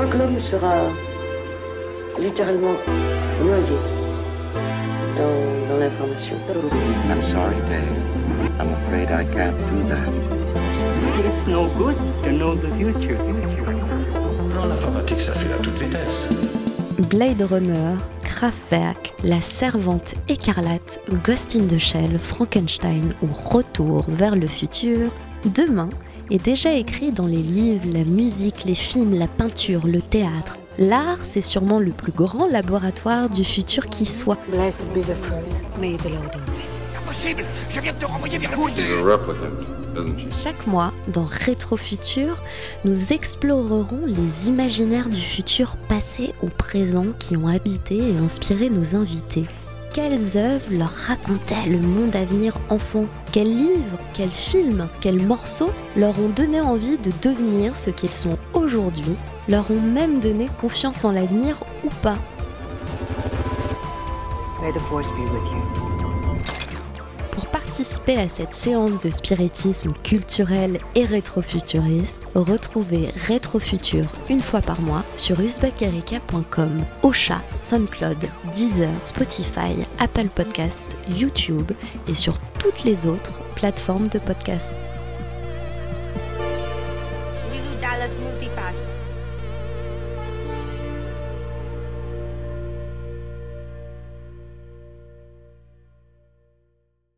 crois que l'homme sera littéralement noyé dans, dans l'information. I'm sorry, Dave. I'm afraid I can't do that. It's no good to know the future. L'informatique, ça fait la toute vitesse. Blade Runner, Kraftwerk, La Servante écarlate, Ghost in the Shell, Frankenstein ou Retour vers le futur, demain est déjà écrit dans les livres, la musique, les films, la peinture, le théâtre. L'art, c'est sûrement le plus grand laboratoire du futur qui soit. Blessed be the fruit. May the Lord. Impossible Je viens de te renvoyer vers le futur She's a replicant, isn't she? Chaque mois, dans Rétrofutur, nous explorerons les imaginaires du futur passé au présent qui ont habité et inspiré nos invités. Quelles œuvres leur racontaient le monde à venir enfant? Quels livres, quels films, quels morceaux leur ont donné envie de devenir ce qu'ils sont aujourd'hui? Leur ont même donné confiance en l'avenir ou pas? Participer à cette séance de spiritisme culturel et rétrofuturiste, retrouvez Rétrofutur une fois par mois sur usbakerika.com, Ocha, SoundCloud, Deezer, Spotify, Apple Podcast, YouTube et sur toutes les autres plateformes de podcast.